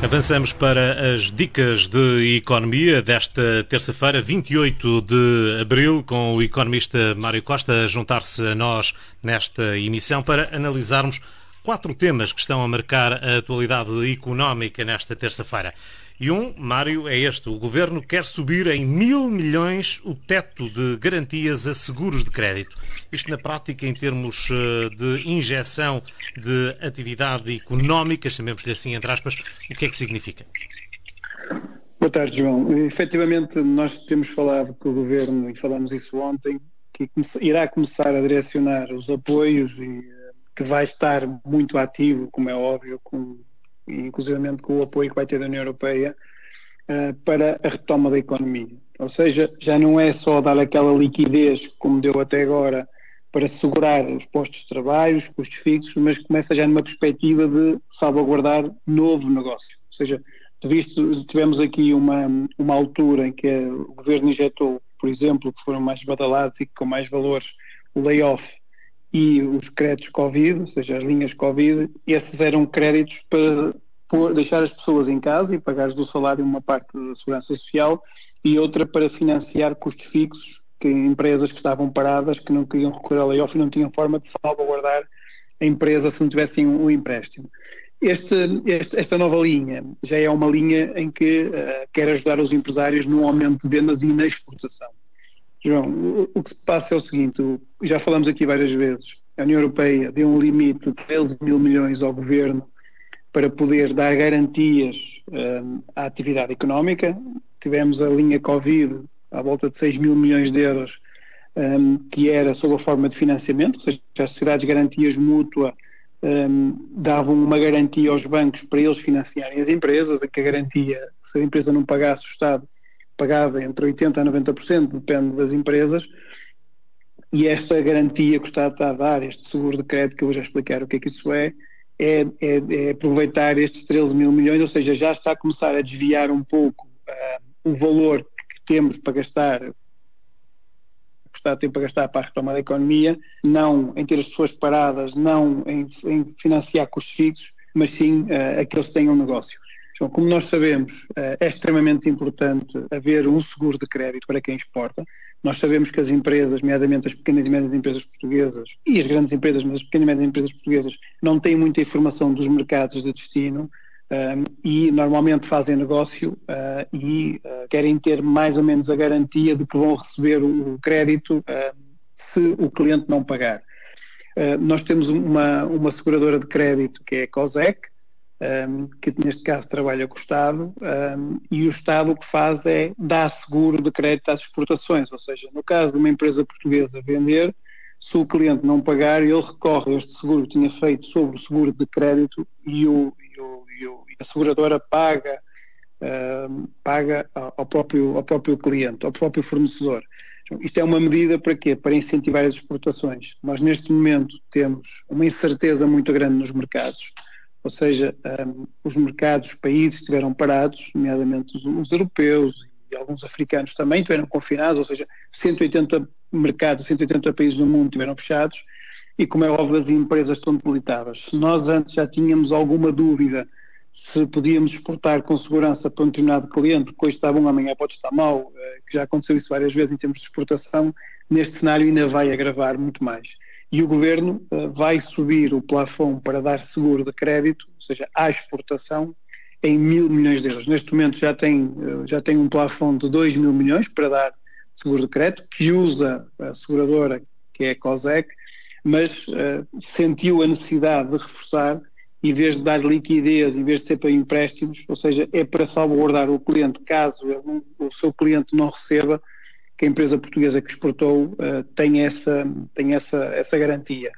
Avançamos para as dicas de economia desta terça-feira, 28 de abril, com o economista Mário Costa a juntar-se a nós nesta emissão para analisarmos quatro temas que estão a marcar a atualidade económica nesta terça-feira. E um, Mário, é este. O governo quer subir em mil milhões o teto de garantias a seguros de crédito. Isto, na prática, em termos eh, de injeção de atividade económica, chamemos-lhe assim, entre aspas, o que é que significa? Boa tarde, João. Efetivamente, nós temos falado com o governo, e falamos isso ontem, que irá começar a direcionar os apoios e eh, que vai estar muito ativo, como é óbvio, com inclusive com o apoio que vai ter da União Europeia, uh, para a retoma da economia. Ou seja, já não é só dar aquela liquidez como deu até agora para segurar os postos de trabalho, os custos fixos, mas começa já numa perspectiva de salvaguardar novo negócio. Ou seja, visto, tivemos aqui uma, uma altura em que o governo injetou, por exemplo, que foram mais badalados e com mais valores, o layoff e os créditos Covid, ou seja, as linhas Covid, esses eram créditos para por deixar as pessoas em casa e pagar do salário uma parte da segurança social e outra para financiar custos fixos que empresas que estavam paradas, que não queriam recorrer ao layoff e não tinham forma de salvaguardar a empresa se não tivessem um, empréstimo. Este, este, esta nova linha já é uma linha em que uh, quer ajudar os empresários no aumento de vendas e na exportação. João, o que se passa é o seguinte: já falamos aqui várias vezes, a União Europeia deu um limite de 13 mil milhões ao governo para poder dar garantias um, à atividade económica. Tivemos a linha Covid à volta de 6 mil milhões de euros, um, que era sob a forma de financiamento, ou seja, as sociedades de garantias mútua um, davam uma garantia aos bancos para eles financiarem as empresas, a que a garantia, se a empresa não pagasse, o Estado pagava entre 80% a 90%, depende das empresas, e esta garantia que o Estado está a dar, este seguro de crédito, que eu vou já explicar o que é que isso é, é, é, é aproveitar estes 13 mil milhões, ou seja, já está a começar a desviar um pouco uh, o valor que temos para gastar, que o Estado tem para gastar para a retoma da economia, não em ter as pessoas paradas, não em, em financiar custos fixos, mas sim uh, a que eles tenham um negócio. Então, como nós sabemos, eh, é extremamente importante haver um seguro de crédito para quem exporta. Nós sabemos que as empresas, nomeadamente as pequenas e médias empresas portuguesas e as grandes empresas, mas as pequenas e médias empresas portuguesas, não têm muita informação dos mercados de destino um, ehm, e normalmente fazem negócio uh, e uh, querem ter mais ou menos a garantia de que vão receber o crédito uh, se o cliente não pagar. nós temos uma, uma seguradora de crédito que é a COSEC, um, que neste caso trabalha com o Estado, um, e o Estado o que faz é dar seguro de crédito às exportações, ou seja, no caso de uma empresa portuguesa vender, se o cliente não pagar, ele recorre a este seguro que tinha feito sobre o seguro de crédito e, o, e, o, e, o, e a seguradora paga, paga ao próprio, ao próprio cliente, ao próprio fornecedor. Então, isto é uma medida para quê? Para incentivar as exportações. Nós neste momento temos uma incerteza muito grande nos mercados, ou seja, um, os mercados, os países estiveram parados, nomeadamente os, os, europeus e alguns africanos também estiveram confinados, ou seja, 180 mercados, 180 países no mundo estiveram fechados e como é óbvio as empresas estão debilitadas. Se nós antes já tínhamos alguma dúvida se podíamos exportar com segurança para um determinado cliente, que hoje está bom, amanhã pode estar mal, eh, que já aconteceu isso várias vezes em termos de exportação, neste cenário ainda vai agravar muito mais e o governo uh, vai subir o plafond para dar seguro de crédito, ou seja, à exportação, em mil milhões de euros. Neste momento já tem, uh, já tem um plafond de 2 mil milhões para dar seguro de crédito, que usa a seguradora, que é a COSEC, mas uh, sentiu a necessidade de reforçar, em vez de dar liquidez, em vez de ser para empréstimos, ou seja, é para salvaguardar o cliente caso o seu cliente não receba que a empresa portuguesa que exportou uh, tem, essa, tem essa, essa garantia.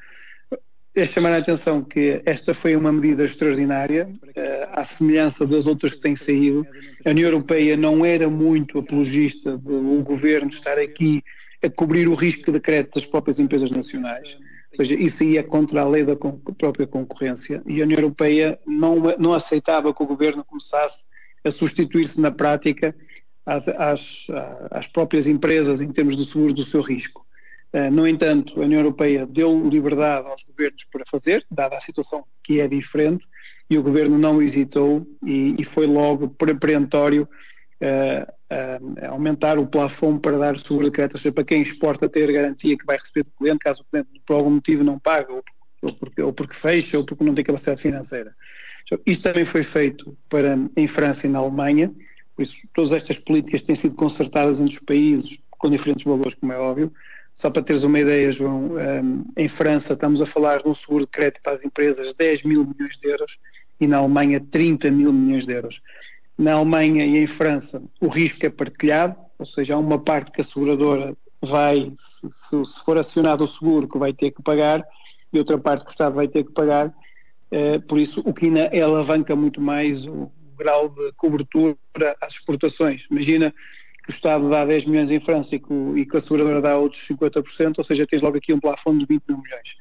É chamar a atenção que esta foi uma medida extraordinária, uh, à semelhança das outras que têm saído. A União Europeia não era muito apologista do governo estar aqui a cobrir o risco de crédito das próprias empresas nacionais. Ou seja, isso ia contra a lei da própria concorrência e a União Europeia não, não aceitava que o governo começasse a substituir-se na prática às, às, às próprias empresas em termos de seguros do seu risco. Uh, no entanto, a União Europeia deu liberdade aos governos para fazer, dada a situação que é diferente, e o governo não hesitou e, e foi logo preemptório uh, uh, aumentar o plafond para dar seguro de crédito, ou seja, para quem exporta ter garantia que vai receber do cliente, caso o cliente por algum motivo não paga, ou, ou, porque, ou porque fecha, ou porque não tem capacidade financeira. Então, isto também foi feito para, em França e na Alemanha, por isso todas estas políticas têm sido concertadas entre os países com diferentes valores, como é óbvio. Só para teres uma ideia, João, um, em França estamos a falar de um seguro de crédito para as empresas 10 mil milhões de euros e na Alemanha 30 mil milhões de euros. Na Alemanha e em França o risco é partilhado, ou seja, há uma parte que a seguradora vai, se, se for acionado o seguro, que vai ter que pagar, e outra parte que o Estado vai ter que pagar. Uh, por isso, o que ainda alavanca muito mais o grau de cobertura às exportações. Imagina que o Estado dá 10 milhões em França e que, e que a seguradora dá outros 50%, ou seja, tens logo aqui um plafond de 20 mil milhões.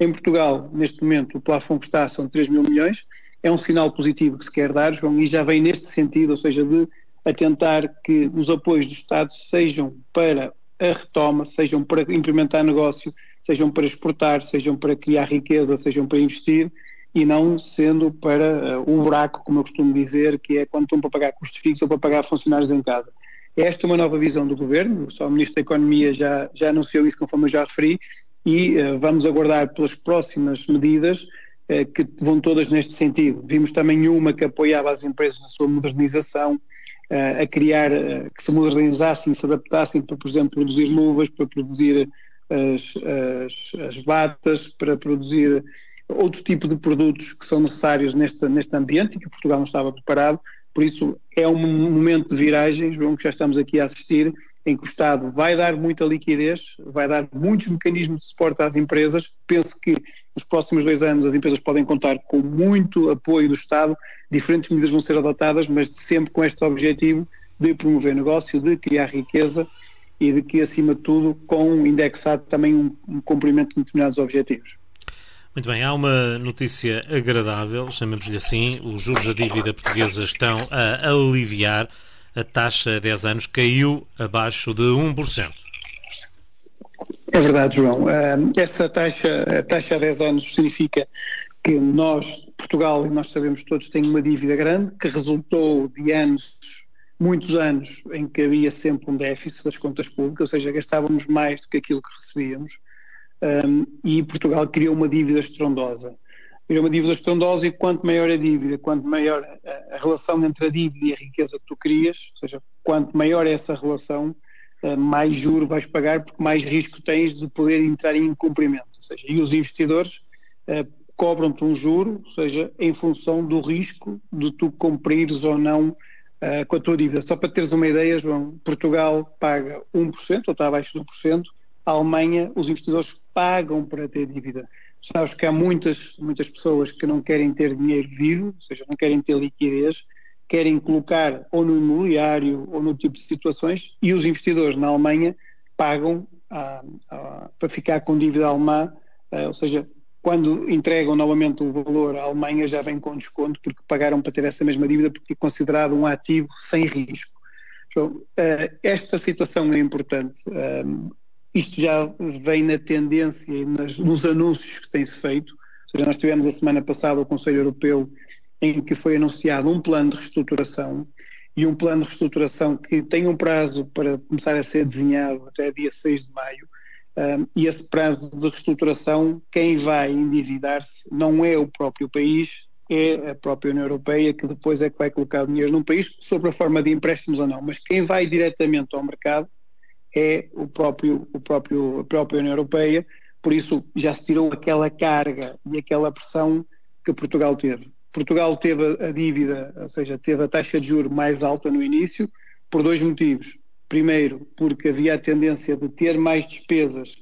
Em Portugal, neste momento, o plafond que está são 3 mil milhões, é um sinal positivo que se quer dar, João, e já vem neste sentido, ou seja, de atentar que os apoios do Estado sejam para a retoma, sejam para implementar negócio, sejam para exportar, sejam para criar riqueza, sejam para investir e não sendo para uh, o buraco, como eu costumo dizer, que é quando estão para pagar custos fixos ou para pagar funcionários em casa. Esta é uma nova visão do governo, só o Ministro da Economia já, já anunciou isso, conforme eu já referi, e uh, vamos aguardar pelas próximas medidas uh, que vão todas neste sentido. Vimos também uma que apoiava as empresas na sua modernização, uh, a criar, que se modernizassem, se adaptassem para, por exemplo, produzir luvas, para produzir as, as, as batas, para produzir outro tipo de produtos que são necessários neste, neste ambiente e que Portugal não estava preparado por isso, é um momento de viragem, João, que já estamos aqui a assistir, em que o Estado vai dar muita liquidez, vai dar muitos mecanismos de suporte às empresas. Penso que nos próximos dois anos as empresas podem contar com muito apoio do Estado, diferentes medidas vão ser adotadas, mas sempre com este objetivo de promover negócio, de criar riqueza e de que, acima de tudo, com indexado também um, um cumprimento de determinados objetivos. Muito bem, há uma notícia agradável, chamemos-lhe assim, os juros da dívida portuguesa estão a aliviar, a taxa a 10 anos caiu abaixo de 1%. É verdade, João. Essa taxa, a taxa a 10 anos significa que nós, Portugal, e nós sabemos todos, tem uma dívida grande que resultou de anos, muitos anos, em que havia sempre um déficit das contas públicas, ou seja, gastávamos mais do que aquilo que recebíamos um, e Portugal criou uma dívida estrondosa. Criou uma dívida estrondosa e quanto maior a dívida, quanto maior a, relação entre a dívida e a riqueza que tu crias, ou seja, quanto maior é essa relação, uh, mais juro vais pagar porque mais risco tens de poder entrar em incumprimento. Ou seja, e os investidores uh, cobram-te um juro, ou seja, em função do risco de tu cumprires ou não uh, com a tua dívida. Só para teres uma ideia, João, Portugal paga 1%, ou está abaixo do 1%, a Alemanha, os investidores pagam para ter dívida. Sabes que há muitas, muitas pessoas que não querem ter dinheiro vivo, ou seja, não querem ter liquidez, querem colocar ou no imobiliário ou no tipo de situações, e os investidores na Alemanha pagam ah, ah, para ficar com dívida alemã, ah, ou seja, quando entregam novamente o valor, a Alemanha já vem com desconto porque pagaram para ter essa mesma dívida porque é considerado um ativo sem risco. Então, esta situação é importante. Isto já vem na tendência e nos anúncios que têm-se feito. Ou seja, nós tivemos a semana passada o Conselho Europeu em que foi anunciado um plano de reestruturação e um plano de reestruturação que tem um prazo para começar a ser desenhado até dia 6 de maio. Um, e esse prazo de reestruturação, quem vai endividar-se não é o próprio país, é a própria União Europeia, que depois é que vai colocar o dinheiro num país, sobre a forma de empréstimos ou não. Mas quem vai diretamente ao mercado é o próprio, o próprio, a própria União Europeia, por isso já se tirou aquela carga e aquela pressão que Portugal teve. Portugal teve a dívida, ou seja, teve a taxa de juro mais alta no início, por dois motivos. Primeiro, porque havia a tendência de ter mais despesas,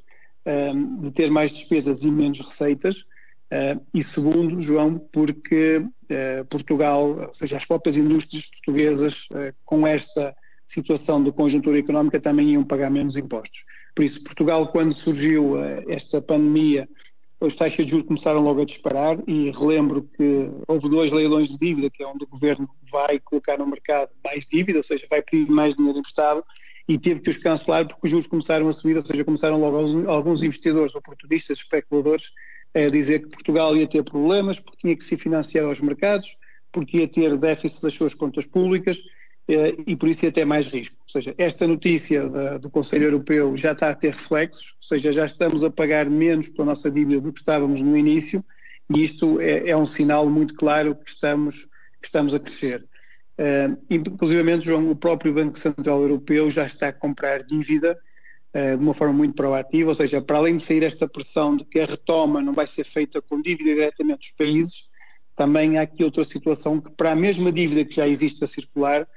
um, de ter mais despesas e menos receitas, uh, e segundo, João, porque uh, Portugal, ou seja, as próprias indústrias portuguesas, uh, com esta situação de conjuntura económica também iam pagar menos impostos. Por isso, Portugal, quando surgiu uh, esta pandemia, as taxas de juros começaram logo a disparar e relembro que houve dois leilões de dívida, que é onde o governo vai colocar no mercado mais dívida, ou seja, vai pedir mais dinheiro emprestado e teve que os cancelar porque os juros começaram a subir, ou seja, começaram logo alguns investidores oportunistas, especuladores, a dizer que Portugal ia ter problemas porque tinha que se financiar aos mercados, porque ia ter déficit das suas contas públicas eh, e por isso ia ter mais risco. Ou seja, esta notícia da, do Conselho Europeu já está a ter reflexos, ou seja, já estamos a pagar menos pela nossa dívida do que estávamos no início e isto é, é um sinal muito claro que estamos, que estamos a crescer. Uh, inclusive, João, o próprio Banco Central Europeu já está a comprar dívida uh, de uma forma muito proativa, ou seja, para além de sair esta pressão de que a retoma não vai ser feita com dívida diretamente dos países, também há aqui outra situação que para a mesma dívida que já existe a circular,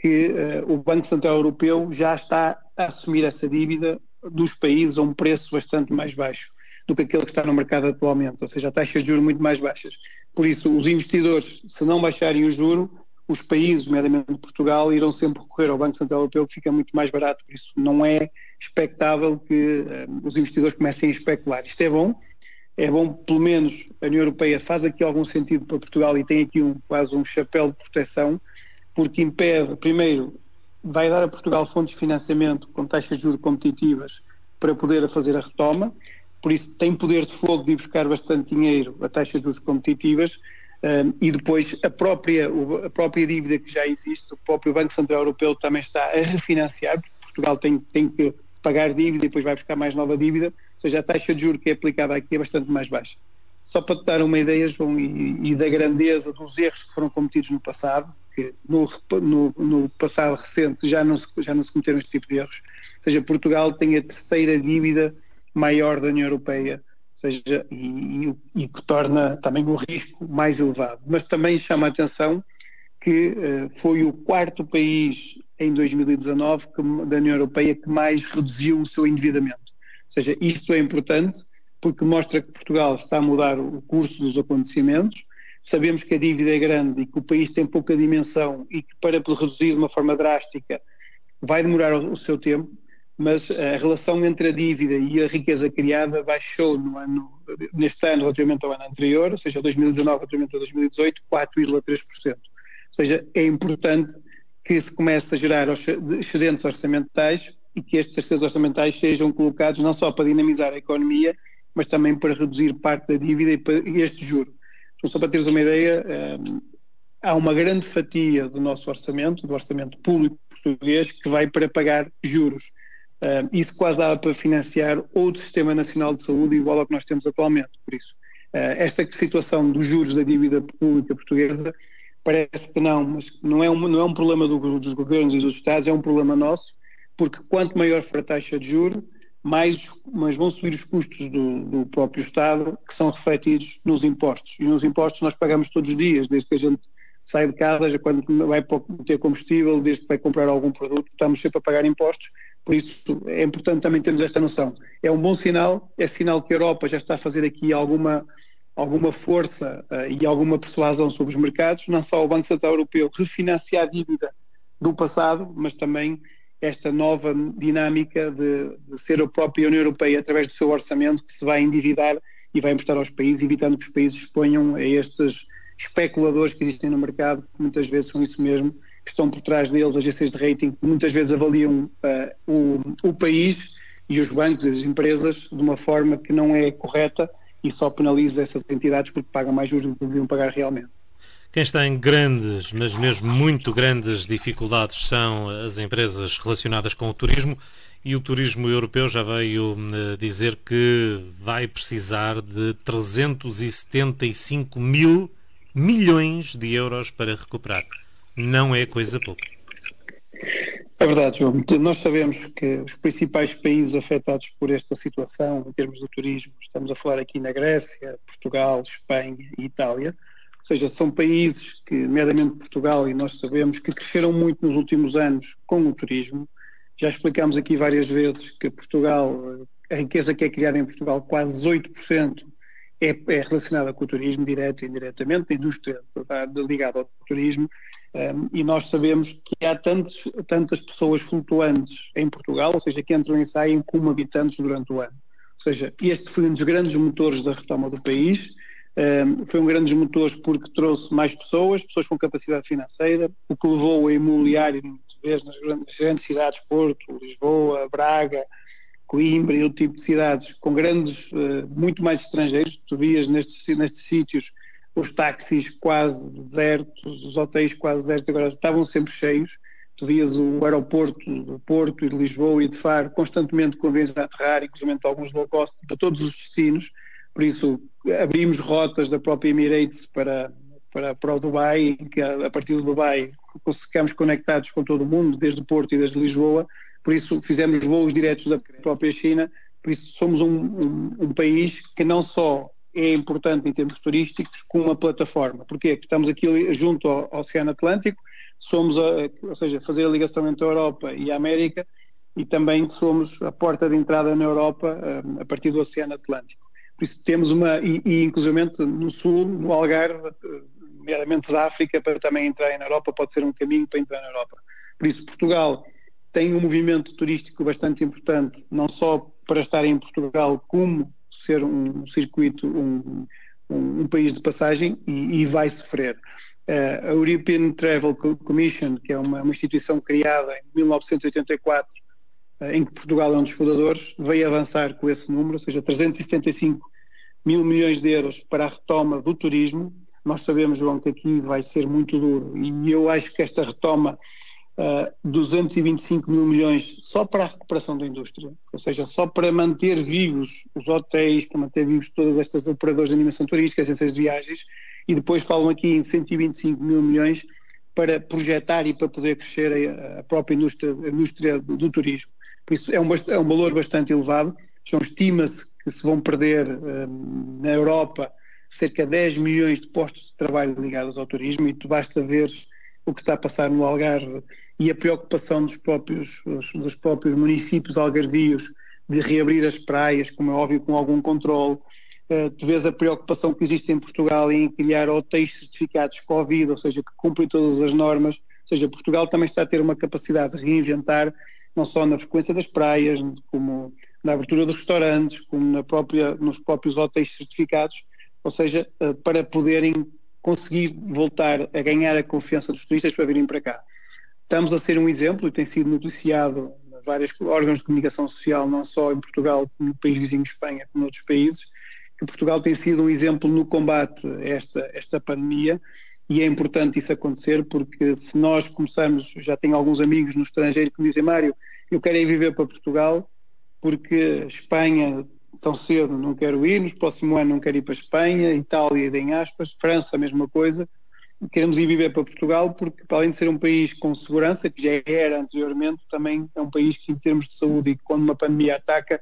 que uh, o Banco Central Europeu já está a assumir essa dívida dos países a um preço bastante mais baixo do que aquele que está no mercado atualmente, ou seja, taxas de juros muito mais baixas. Por isso, os investidores, se não baixarem o juro, os países, nomeadamente Portugal, irão sempre recorrer ao Banco Central Europeu, que fica muito mais barato. Por isso, não é expectável que uh, os investidores comecem a especular. Isto é bom, é bom, pelo menos a União Europeia faz aqui algum sentido para Portugal e tem aqui um, quase um chapéu de proteção, porque impede, primeiro, vai dar a Portugal fontes de financiamento com taxas de juros competitivas para poder fazer a retoma, por isso tem poder de fogo de ir buscar bastante dinheiro a taxas de juros competitivas. Um, e depois a própria, a própria dívida que já existe, o próprio Banco Central Europeu também está a refinanciar, porque Portugal tem, tem que pagar dívida e depois vai buscar mais nova dívida, ou seja, a taxa de juros que é aplicada aqui é bastante mais baixa. Só para te dar uma ideia, João, e, e da grandeza dos erros que foram cometidos no passado, que no, no, no, passado recente já não, se, já não se cometeram este tipo de erros, ou seja, Portugal tem a terceira dívida maior da União Europeia, seja, e, e, que torna também o risco mais elevado. Mas também chama a atenção que uh, foi o quarto país em 2019 que, da União Europeia que mais reduziu o seu endividamento. Ou seja, isto é importante porque mostra que Portugal está a mudar o curso dos acontecimentos. Sabemos que a dívida é grande e que o país tem pouca dimensão e que para reduzir de uma forma drástica vai demorar o, seu tempo mas a relação entre a dívida e a riqueza criada baixou no ano, neste ano relativamente ao ano anterior, ou seja, 2019 relativamente a 2018, 4,3%. Ou seja, é importante que se comece a gerar excedentes orçamentais e que estes excedentes orçamentais sejam colocados não só para dinamizar a economia, mas também para reduzir parte da dívida e este juro. Só para teres uma ideia, um, há uma grande fatia do nosso orçamento, do orçamento público português, que vai para pagar juros. Uh, isso quase dava para financiar outro Sistema Nacional de Saúde igual ao que nós temos atualmente. Por isso, uh, esta situação dos juros da dívida pública portuguesa parece que não, mas não é um, não é um problema do, dos governos e dos Estados, é um problema nosso, porque quanto maior for a taxa de juro, mais, mais vão subir os custos do, do, próprio Estado, que são refletidos nos impostos. E nos impostos nós pagamos todos os dias, desde que a gente sai de casa, quando vai ter combustível, desde que vai comprar algum produto, estamos sempre a pagar impostos por isso é importante também termos esta noção. É um bom sinal, é sinal que a Europa já está a fazer aqui alguma, alguma força uh, e alguma persuasão sobre os mercados, não só o Banco Central Europeu refinanciar a dívida do passado, mas também esta nova dinâmica de, de, ser a própria União Europeia, através do seu orçamento, que se vai endividar e vai emprestar aos países, evitando que os países exponham a estes especuladores que existem no mercado, que muitas vezes são isso mesmo, que estão por trás deles, agências de rating, que muitas vezes avaliam uh, o, o país e os bancos e as empresas de uma forma que não é correta e só penaliza essas entidades porque pagam mais juros do que deviam pagar realmente. Quem está em grandes, mas mesmo muito grandes dificuldades são as empresas relacionadas com o turismo e o turismo europeu já veio uh, dizer que vai precisar de 375 mil milhões de euros para recuperar não é coisa pouca. É verdade, João. Nós sabemos que os principais países afetados por esta situação, em termos do turismo, estamos a falar aqui na Grécia, Portugal, Espanha e Itália, ou seja, são países que, nomeadamente Portugal, e nós sabemos que cresceram muito nos últimos anos com o turismo. Já explicámos aqui várias vezes que Portugal, a riqueza que é criada em Portugal, quase 8% é, é relacionada com o turismo, direto e indiretamente, a indústria ligada ao turismo, um, e nós sabemos que há tantos, tantas pessoas flutuantes em Portugal, ou seja, que entram e saem como habitantes durante o ano. Ou seja, este foi um dos grandes motores da retoma do país, foi um dos grandes motores porque trouxe mais pessoas, pessoas com capacidade financeira, o que levou a imobiliário, vezes, nas grandes, grandes cidades, Porto, Lisboa, Braga, Coimbra e outro tipo de cidades com grandes, uh, muito mais estrangeiros. Tu vias nestes, nestes sítios os táxis quase desertos, os hotéis quase desertos, agora estavam sempre cheios. Tu vias o aeroporto do Porto e de Lisboa e de Faro constantemente com aviões a aterrar, inclusive alguns low cost, para todos os destinos. Por isso, abrimos rotas da própria Emirates para, para, para o Dubai, que a, partir do Dubai ficamos conectados com todo o mundo, desde Porto e desde Lisboa. Por isso, fizemos voos diretos da própria China. Por isso, somos um, um, um país que não só é importante em termos turísticos com uma plataforma. Porquê? Porque estamos aqui junto ao, Oceano Atlântico, somos, a, ou seja, fazer a ligação entre a Europa e a América e também somos a porta de entrada na Europa a, a partir do Oceano Atlântico. Por isso temos uma, e, e inclusivamente no Sul, no Algarve, nomeadamente da África, para também entrar na Europa, pode ser um caminho para entrar na Europa. Por isso Portugal tem um movimento turístico bastante importante, não só para estar em Portugal, como ser um circuito, um, um, um país de passagem e, e vai sofrer. Uh, a European Travel Commission, que é uma, uma instituição criada em 1984, uh, eh, em que Portugal é um dos fundadores, veio avançar com esse número, ou seja, 375 mil milhões de euros para a retoma do turismo. Nós sabemos, João, que aqui vai ser muito duro e eu acho que esta retoma uh, eh, 225 mil milhões só para a recuperação da indústria, ou seja, só para manter vivos os hotéis, para manter vivos todas estas operadoras de animação turística, agências de viagens, e depois falam aqui em 125 mil milhões para projetar e para poder crescer a, própria indústria, a indústria do, do, turismo. Por isso é um, é um valor bastante elevado. Estima-se que se vão perder um, na Europa cerca de 10 milhões de postos de trabalho ligados ao turismo e tu basta ver o que está a passar no Algarve e a preocupação dos próprios, dos próprios municípios algarvios de reabrir as praias, como é óbvio, com algum controle. Uh, tu vês a preocupação que existe em Portugal em criar hotéis certificados Covid, ou seja, que cumprem todas as normas. Ou seja, Portugal também está a ter uma capacidade de reinventar, não só na frequência das praias, como na abertura dos restaurantes, como na própria, nos próprios hotéis certificados, ou seja, uh, para poderem conseguir voltar a ganhar a confiança dos turistas para virem para cá. Estamos a ser um exemplo e tem sido noticiado em vários órgãos de comunicação social, não só em Portugal, como no país vizinho Espanha, como noutros países, que Portugal tem sido um exemplo no combate a esta, esta pandemia e é importante isso acontecer porque se nós começarmos, já tenho alguns amigos no estrangeiro que me dizem, Mário, eu quero ir viver para Portugal porque Espanha tão cedo não quero ir, no próximo ano não quero ir para Espanha, Itália, em aspas, França, a mesma coisa, queremos ir viver para Portugal porque, além de ser um país com segurança, que já era anteriormente, também é um país que, em termos de saúde e quando uma pandemia ataca,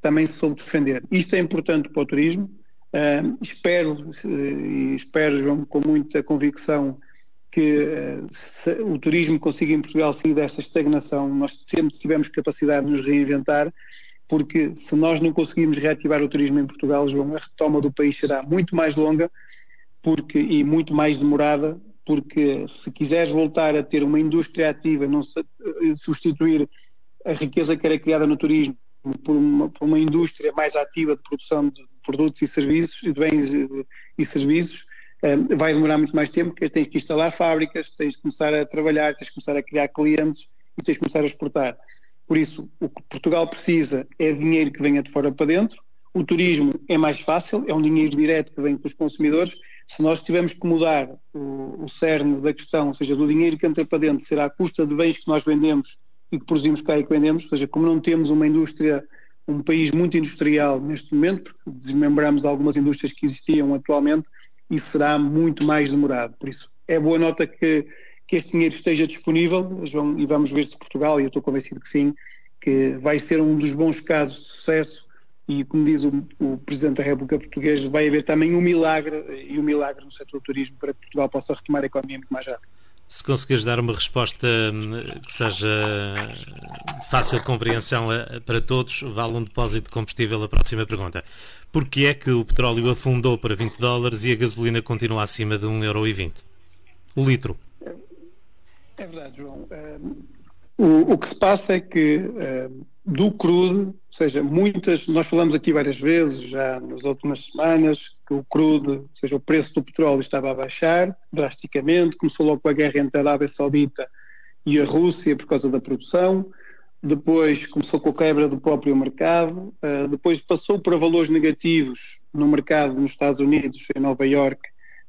também se soube defender. Isto é importante para o turismo. Uh, espero, e espero, João, com muita convicção, que o turismo consiga em Portugal sair dessa estagnação. Nós sempre tivemos capacidade de nos reinventar, porque se nós não conseguirmos reativar o turismo em Portugal, João, a retoma do país será muito mais longa porque, e muito mais demorada, porque se quiseres voltar a ter uma indústria ativa, não eh, substituir a riqueza que era criada no turismo por uma, por uma indústria mais ativa de produção de produtos e serviços, de bens e serviços, vai demorar muito mais tempo, porque tens que instalar fábricas, tens de começar a trabalhar, tens de começar a criar clientes e tens de começar a exportar. Por isso, o que Portugal precisa é dinheiro que venha de fora para dentro. O turismo é mais fácil, é um dinheiro direto que vem dos consumidores se nós tivermos que mudar o, o cerne da questão, ou seja, do dinheiro que entra para dentro, será a custa de bens que nós vendemos e que produzimos cá e que vendemos, ou seja, como não temos uma indústria, um país muito industrial neste momento, porque desmembramos algumas indústrias que existiam atualmente, isso será muito mais demorado. Por isso, é boa nota que, que este dinheiro esteja disponível, João, e vamos ver se Portugal, e eu estou convencido que sim, que vai ser um dos bons casos de sucesso e como diz o, o, Presidente da República Portuguesa, vai haver também um milagre e um milagre no setor do turismo para que Portugal possa retomar a economia muito mais rápido. Se conseguires dar uma resposta hum, que seja de fácil compreensão eh, para todos, vale um depósito de combustível a próxima pergunta. Por que é que o petróleo afundou para 20 dólares e a gasolina continua acima de 1,20€? O litro. É verdade, João. O, o que se passa é que do crudo, ou seja, muitas, nós falamos aqui várias vezes, já nas últimas semanas, que o crudo, ou seja, o preço do petróleo estava a baixar drasticamente, começou logo com a guerra entre a Arábia Saudita e a Rússia por causa da produção, depois começou com a quebra do próprio mercado, uh, depois passou para valores negativos no mercado nos Estados Unidos, em Nova York,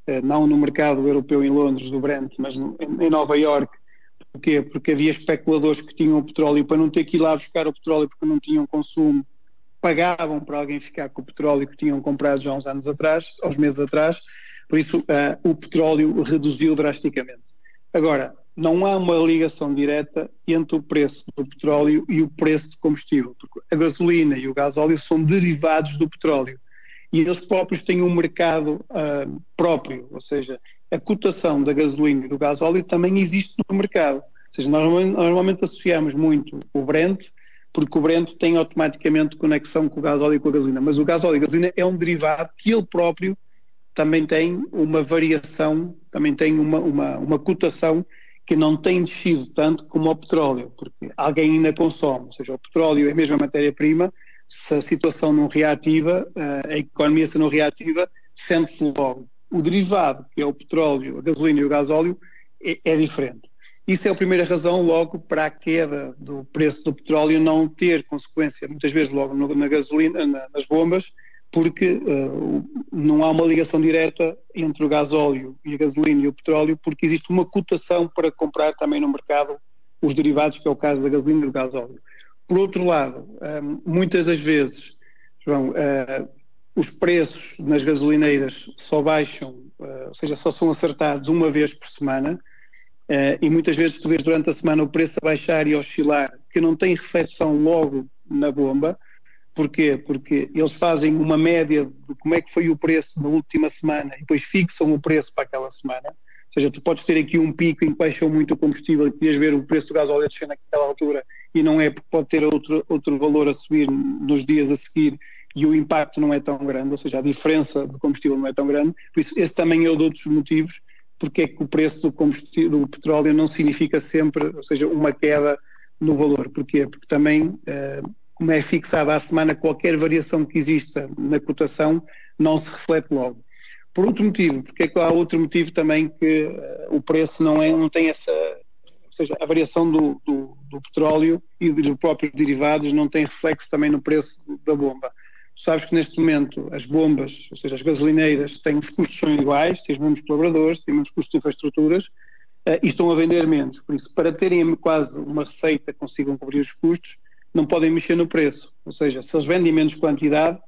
uh, não no mercado europeu em Londres do Brent, mas no, em, em, Nova York. Porquê? Porque havia especuladores que tinham o petróleo para não ter que ir lá buscar o petróleo porque não tinham consumo, pagavam para alguém ficar com o petróleo que tinham comprado já uns anos atrás, uns meses atrás, por isso uh, o petróleo reduziu drasticamente. Agora, não há uma ligação direta entre o preço do petróleo e o preço do combustível, porque a gasolina e o gás óleo são derivados do petróleo e eles próprios têm um mercado uh, próprio, ou seja, a cotação da gasolina e do gás óleo também existe no mercado. Ou seja, normalmente, normalmente associamos muito o Brent, porque o Brent tem automaticamente conexão com o gás óleo e com a gasolina, mas o gás óleo e a gasolina é um derivado que ele próprio também tem uma variação, também tem uma, uma, uma cotação que não tem descido tanto como o petróleo, porque alguém ainda consome, ou seja, o petróleo é a mesma matéria-prima, se a situação não reativa, eh, a economia se não reativa, sente-se logo. O derivado, que é o petróleo, a gasolina e o gasóleo, é, é diferente. Isso é a primeira razão, logo, para a queda do preço do petróleo não ter consequência, muitas vezes logo na gasolina, nas bombas, porque uh, não há uma ligação direta entre o gasóleo e a gasolina e o petróleo, porque existe uma cotação para comprar também no mercado os derivados, que é o caso da gasolina e do gasóleo. Por outro lado, eh, muitas das vezes, João, uh, os preços nas gasolineiras só baixam, uh, ou seja, só são acertados uma vez por semana, e muitas vezes tu vês durante a semana o preço a baixar e oscilar, que não tem reflexão logo na bomba, Porquê? Porque eles fazem uma média de como é que foi o preço na última semana e depois fixam o preço para aquela semana. Ou seja, tu podes ter aqui um pico em que baixou muito o combustível e podias ver o preço do gás óleo descer naquela altura e não é porque pode ter outro, outro valor a subir nos dias a seguir e o impacto não é tão grande, ou seja, a diferença do combustível não é tão grande. Por isso, esse também é um dos motivos porque é que o preço do, combustível, do petróleo não significa sempre, ou seja, uma queda no valor. Porquê? Porque também eh, como é fixada à semana, qualquer variação que exista na cotação não se reflete logo. Por outro motivo, porque é que há outro motivo também que uh, o preço não, é, não tem essa, ou seja, a variação do, do, do, petróleo e dos próprios derivados não tem reflexo também no preço da bomba. Tu sabes que neste momento as bombas, ou seja, as gasolineiras, têm os custos são iguais, têm os mesmos colaboradores, têm os mesmos custos de infraestruturas uh, e estão a vender menos. Por isso, para terem quase uma receita, consigam cobrir os custos, não podem mexer no preço. Ou seja, se eles vendem menos quantidade,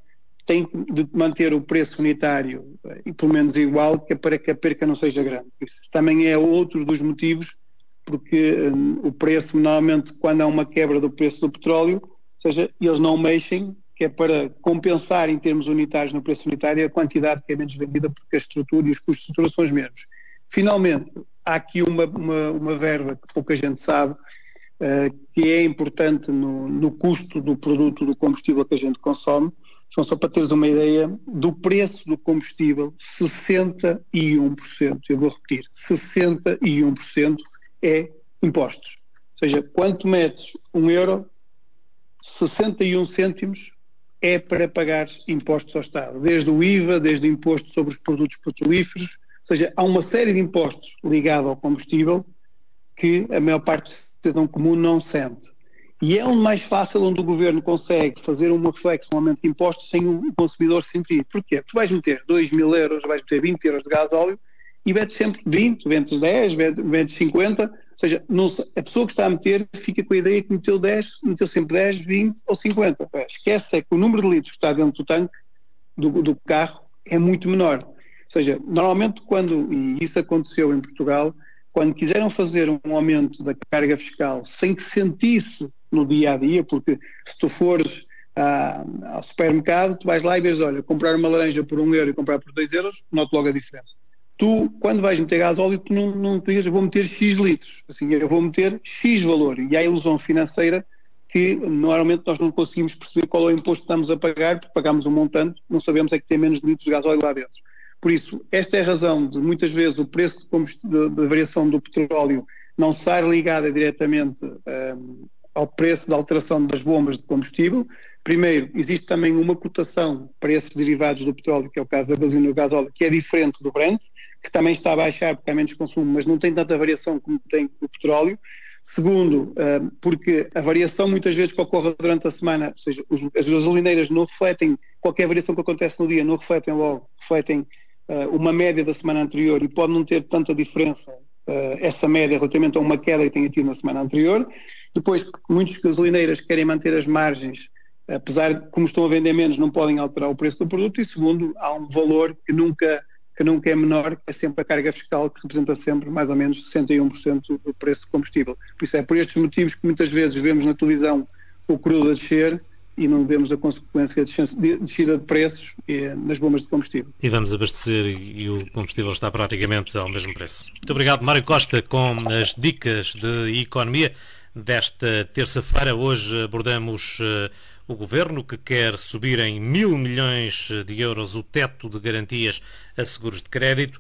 têm de manter o preço unitário eh, e pelo menos igual que é para que a perca não seja grande. Isso também é outro dos motivos porque um, o preço, normalmente, quando há uma quebra do preço do petróleo, ou seja, eles não mexem, que é para compensar em termos unitários no preço unitário a quantidade que é menos vendida, porque a estrutura e os custos de estrutura são os mesmos. Finalmente, há aqui uma, uma, uma verba que pouca gente sabe, que é importante no, no, custo do produto do combustível que a gente consome. Então, só para teres uma ideia, do preço do combustível, 61%, eu vou repetir, 61% é impostos. Ou seja, quanto metes um euro, 61 cêntimos é para pagar impostos ao Estado, desde o IVA, desde o imposto sobre os produtos petrolíferos, ou seja, há uma série de impostos ligados ao combustível que a maior parte cidadão comum não sente. E é onde mais fácil, onde o governo consegue fazer uma reflexão, um aumento de impostos sem o consumidor sentir. Porquê? Tu vais meter 2 mil euros, vais meter 20 euros de gás óleo e metes sempre 20, vendes 10, vendes 50, ou seja, não, a pessoa que está a meter fica com a ideia que meteu 10, meteu sempre 10, 20 ou 50. Esquece é que o número de litros que está dentro do tanque do, do carro é muito menor. Ou seja, normalmente quando, e isso aconteceu em Portugal, quando quiseram fazer um aumento da carga fiscal sem que sentisse no dia a dia, porque se tu fores ah, ao supermercado, tu vais lá e vês, olha, comprar uma laranja por um euro e comprar por dois euros, noto logo a diferença. Tu, quando vais meter gás óleo, tu não, não digas, vou meter X litros, assim, eu vou meter X valor, e há a ilusão financeira que normalmente nós não conseguimos perceber qual é o imposto que estamos a pagar, porque pagamos um montante, não sabemos é que tem menos litros de gás óleo lá dentro. Por isso, esta é a razão de muitas vezes o preço da variação do petróleo não estar ligada diretamente um, ao preço da alteração das bombas de combustível. Primeiro, existe também uma cotação para esses derivados do petróleo, que é o caso da gasolina e do gasóleo, que é diferente do Brent, que também está a baixar porque há menos consumo, mas não tem tanta variação como tem o petróleo. Segundo, porque a variação muitas vezes que ocorre durante a semana, ou seja, as gasolineiras não refletem, qualquer variação que acontece no dia não refletem logo, refletem uma média da semana anterior e pode não ter tanta diferença essa média relativamente a uma queda que tenha tido na semana anterior. Depois, muitos gasolineiras querem manter as margens, apesar de, como estão a vender menos, não podem alterar o preço do produto. E segundo, há um valor que nunca que nunca é menor, é sempre a carga fiscal, que representa sempre mais ou menos 61% do preço do combustível. Por isso é por estes motivos que muitas vezes vemos na televisão o crudo a descer e não vemos a consequência de descida de preços eh, nas bombas de combustível. E vamos abastecer e o combustível está praticamente ao mesmo preço. Muito obrigado, Mário Costa, com as dicas de economia desta terça-feira. Hoje abordamos uh, o governo que quer subir em mil milhões de euros o teto de garantias a seguros de crédito.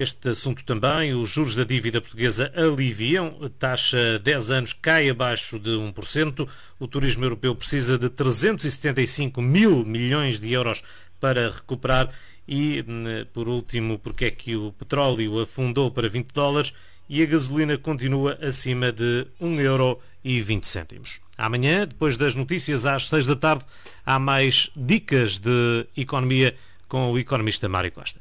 Este assunto também, os juros da dívida portuguesa aliviam, a taxa 10 anos cai abaixo de 1%, o turismo europeu precisa de 375 mil milhões de euros para recuperar e, hum, por último, porque é que o petróleo afundou para 20 dólares e a gasolina continua acima de 1,20 euro. Amanhã, depois das notícias às 6 da tarde, há mais dicas de economia com o economista Mário Costa.